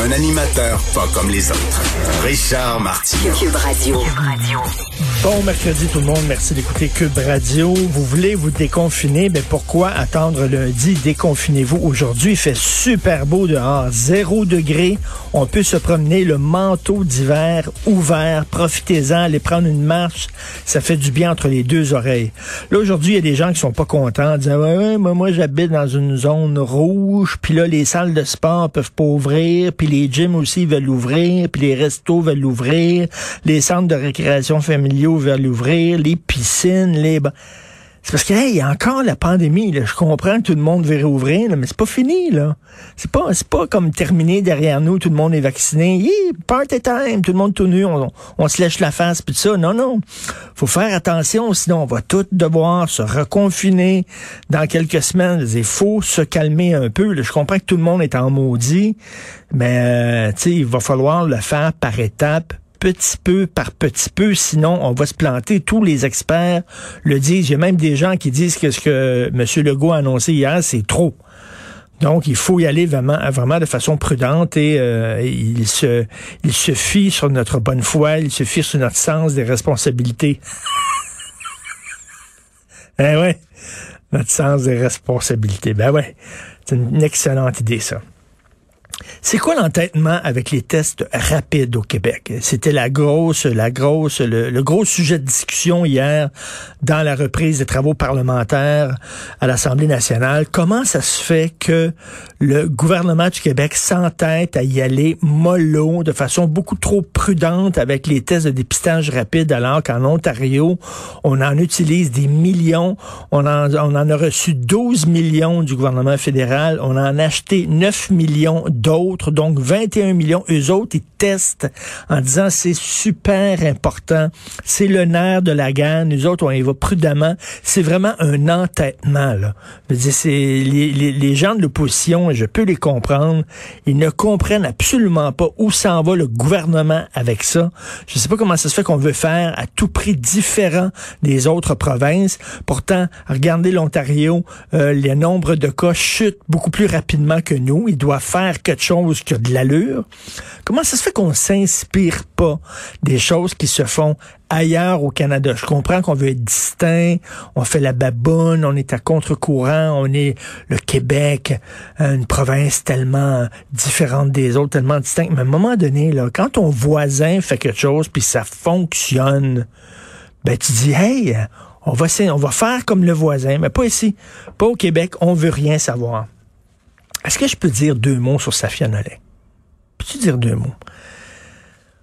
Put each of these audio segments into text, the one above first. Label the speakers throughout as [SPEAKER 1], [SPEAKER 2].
[SPEAKER 1] Un animateur pas comme les autres. Richard Martineau.
[SPEAKER 2] Cube Radio.
[SPEAKER 3] Bon mercredi tout le monde, merci d'écouter Cube Radio. Vous voulez vous déconfiner, mais pourquoi attendre lundi? Déconfinez-vous aujourd'hui. Il fait super beau dehors, zéro degré. On peut se promener le manteau d'hiver ouvert. Profitez-en, allez prendre une marche. Ça fait du bien entre les deux oreilles. Là aujourd'hui, il y a des gens qui sont pas contents, disant ouais, ouais, moi, moi j'habite dans une zone rouge, puis là les salles de sport peuvent pas ouvrir, puis les gyms aussi veulent ouvrir, puis les restos veulent ouvrir, les centres de récréation familiaux veulent ouvrir, les piscines, les... C'est parce que, hey, y a encore la pandémie, là. Je comprends que tout le monde veut réouvrir, là, mais c'est pas fini, là. C'est pas, pas comme terminé derrière nous, tout le monde est vacciné. Hi, party time, tout le monde tout nu, on, on se lèche la face, puis tout ça. Non, non. Faut faire attention, sinon on va tous devoir se reconfiner dans quelques semaines. Il faut se calmer un peu. là. Je comprends que tout le monde est en maudit, mais, euh, il va falloir le faire par étapes petit peu par petit peu, sinon on va se planter. Tous les experts le disent. Il y a même des gens qui disent que ce que M. Legault a annoncé hier, c'est trop. Donc, il faut y aller vraiment, vraiment de façon prudente et euh, il, se, il se fie sur notre bonne foi, il se fie sur notre sens des responsabilités. eh ouais, notre sens des responsabilités. Ben ouais, c'est une excellente idée, ça. C'est quoi l'entêtement avec les tests rapides au Québec? C'était la grosse, la grosse, le, gros sujet de discussion hier dans la reprise des travaux parlementaires à l'Assemblée nationale. Comment ça se fait que le gouvernement du Québec s'entête à y aller mollo, de façon beaucoup trop prudente avec les tests de dépistage rapide, alors qu'en Ontario, on en utilise des millions. On en, on en a reçu 12 millions du gouvernement fédéral. On en a acheté 9 millions d'autres, donc 21 millions. Eux autres, ils testent en disant c'est super important. C'est le nerf de la gagne. Nous autres, on y va prudemment. C'est vraiment un entêtement, là. Je veux dire, les, les, les gens de l'opposition, je peux les comprendre, ils ne comprennent absolument pas où s'en va le gouvernement avec ça. Je ne sais pas comment ça se fait qu'on veut faire à tout prix différent des autres provinces. Pourtant, regardez l'Ontario, euh, les nombres de cas chutent beaucoup plus rapidement que nous. Ils doivent faire quelque chose qui a de l'allure. Comment ça se fait qu'on s'inspire pas des choses qui se font ailleurs au Canada? Je comprends qu'on veut être distinct, on fait la baboune, on est à contre-courant, on est le Québec, euh, une province tellement différente des autres, tellement distincte. Mais à un moment donné, là, quand ton voisin fait quelque chose puis ça fonctionne, ben tu dis hey, on va faire comme le voisin, mais pas ici, pas au Québec, on veut rien savoir. Est-ce que je peux dire deux mots sur Safia Nolin? Peux-tu dire deux mots?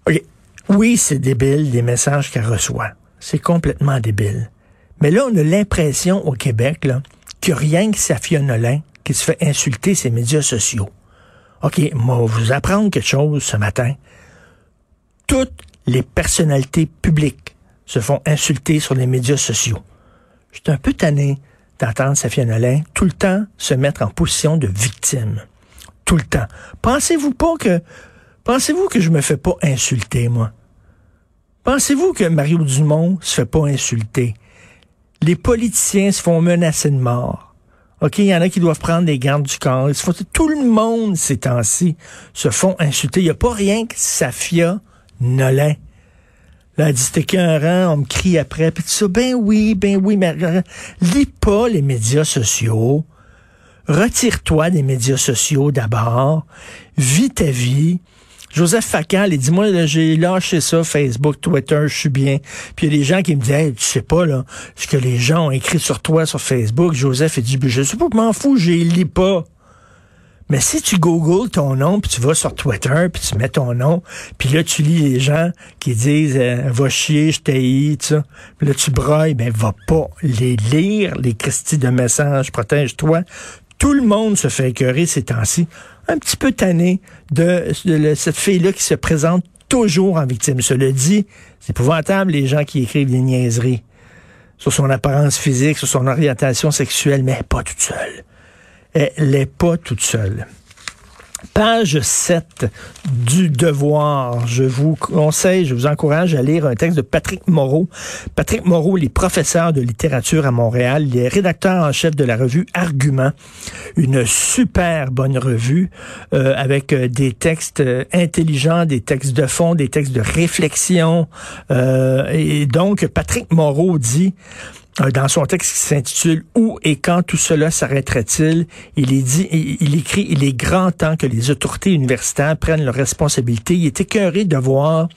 [SPEAKER 3] OK. Oui, c'est débile, les messages qu'elle reçoit. C'est complètement débile. Mais là, on a l'impression au Québec là, que rien que Safia Nolin qui se fait insulter ses médias sociaux. OK, moi, je vais vous apprendre quelque chose ce matin. Toutes les personnalités publiques se font insulter sur les médias sociaux. Je suis un peu tanné d'entendre Safia Nolin tout le temps se mettre en position de victime. Tout le temps. Pensez-vous pas que pensez-vous que je me fais pas insulter, moi? Pensez-vous que Mario Dumont se fait pas insulter? Les politiciens se font menacer de mort. OK, il y en a qui doivent prendre des gardes du corps. Se font, tout le monde, ces temps-ci, se font insulter. Il n'y a pas rien que Safia Nolin. Là, elle dit, c'était qu'un rang, on me crie après. Puis tout ça, ben oui, ben oui, mais lis pas les médias sociaux. Retire-toi des médias sociaux d'abord. Vis ta vie. Joseph Facal, il dit, moi, j'ai lâché ça, Facebook, Twitter, je suis bien. Puis il y a des gens qui me disent, hey, tu sais pas, là, ce que les gens ont écrit sur toi sur Facebook. Joseph, il dit, je sais pas, je m'en fous, je les lis pas. Mais si tu googles ton nom, puis tu vas sur Twitter, puis tu mets ton nom, puis là, tu lis les gens qui disent euh, Va chier, je tout ça. Puis là, tu brailles, ben va pas les lire, les Christie de messages, protège-toi. Tout le monde se fait écœurer ces temps-ci. Un petit peu tanné de, de cette fille-là qui se présente toujours en victime. Cela dit, c'est épouvantable les gens qui écrivent des niaiseries sur son apparence physique, sur son orientation sexuelle, mais pas toute seule elle n'est pas toute seule. Page 7 du Devoir. Je vous conseille, je vous encourage à lire un texte de Patrick Moreau. Patrick Moreau, il est professeur de littérature à Montréal. Il est rédacteur en chef de la revue Argument. Une super bonne revue euh, avec euh, des textes euh, intelligents, des textes de fond, des textes de réflexion. et donc, Patrick Moreau dit euh, dans son texte qui s'intitule Où et quand tout cela s'arrêterait-il, il est dit, il, écrit, il est grand temps que les autorités universitaires prennent leurs responsabilités. Il est écœuré de voir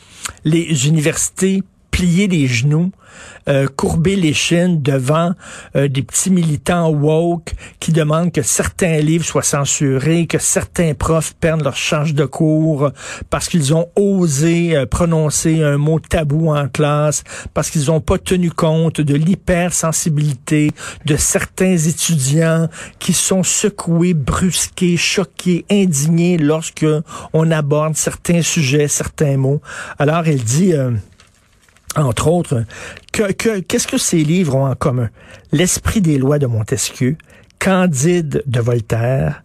[SPEAKER 3] les universités plier les genoux, euh, courber les chines devant euh, des petits militants woke qui demandent que certains livres soient censurés, que certains profs perdent leur charge de cours parce qu'ils ont osé euh, prononcer un mot tabou en classe, parce qu'ils n'ont pas tenu compte de l'hypersensibilité de certains étudiants qui sont secoués, brusqués, choqués, indignés lorsque on aborde certains sujets, certains mots. Alors, elle dit entre autres, qu'est-ce que ces livres ont en commun? L'esprit des lois de Montesquieu, Candide de Voltaire,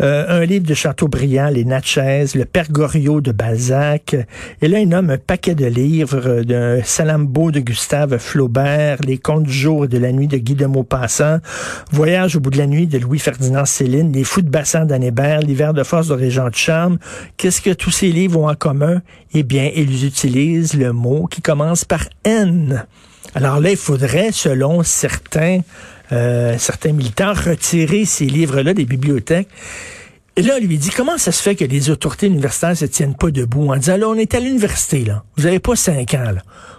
[SPEAKER 3] euh, un livre de Chateaubriand, Les Natchez, Le Père Goriot de Balzac. Et là, il nomme un paquet de livres d'un Salambo de Gustave Flaubert, Les Contes du jour et de la nuit de Guy de Maupassant, Voyage au bout de la nuit de Louis-Ferdinand Céline, Les Fous de bassin d'Annébert, L'hiver de force de Régent de Charme. Qu'est-ce que tous ces livres ont en commun? Eh bien, ils utilisent le mot qui commence par N. Alors là, il faudrait, selon certains euh, certains militants retirer ces livres-là des bibliothèques. Et là, on lui dit, comment ça se fait que les autorités universitaires se tiennent pas debout en disant, là, on est à l'université, là. Vous n'avez pas cinq ans.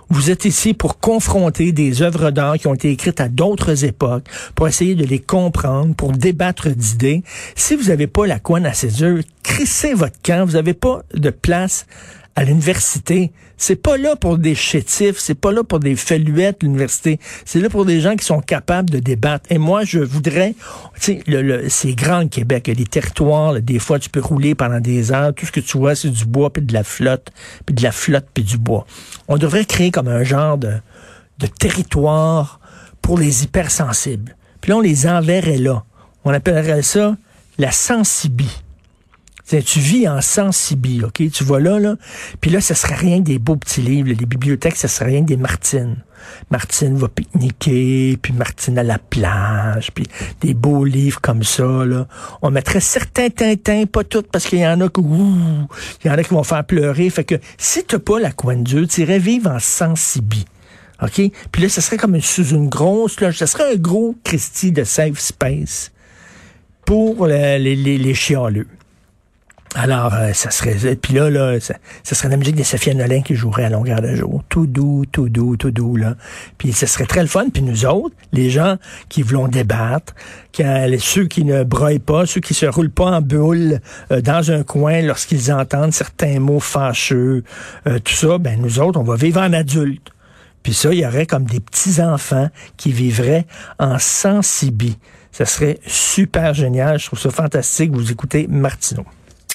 [SPEAKER 3] Vous êtes ici pour confronter des œuvres d'art qui ont été écrites à d'autres époques, pour essayer de les comprendre, pour débattre d'idées. Si vous n'avez pas la couenne à ses yeux, crissez votre camp. Vous n'avez pas de place à l'université. C'est pas là pour des chétifs, c'est pas là pour des feluettes, l'université. C'est là pour des gens qui sont capables de débattre. Et moi, je voudrais, tu sais, le, c'est grand le Québec. Il territoires, des fois, tu peux rouler pendant des heures. Tout ce que tu vois, c'est du bois, puis de la flotte, puis de la flotte, puis du bois. On devrait créer comme un genre de, de territoire pour les hypersensibles. Puis là, on les enverrait là. On appellerait ça la sensibie tu vis en sensibi, OK? Tu vois là, là. Puis là, ce serait rien des beaux petits livres. Les bibliothèques, ce serait rien des Martines. Martine va pique-niquer, puis Martine à la plage, puis des beaux livres comme ça, là. On mettrait certains Tintins, pas toutes, parce qu'il y en a qui, il y en a qui vont faire pleurer. Fait que si t'as pas la coin de tu irais vivre en sensibi. OK? Puis là, ce serait comme une, sous une grosse loge. Ce serait un gros Christie de safe space pour les, les, les chialeux. Alors, euh, ça serait. Puis là, là, ça, serait la musique de Sophia Nolin qui jouerait à longueur de jour. Tout doux, tout doux, tout doux, là. Puis ce serait très le fun. Puis nous autres, les gens qui voulons débattre, qui, ceux qui ne broient pas, ceux qui se roulent pas en boule euh, dans un coin lorsqu'ils entendent certains mots fâcheux, euh, tout ça, ben nous autres, on va vivre en adulte. Puis ça, il y aurait comme des petits-enfants qui vivraient en sensibie. Ça serait super génial. Je trouve ça fantastique. Vous écoutez Martineau.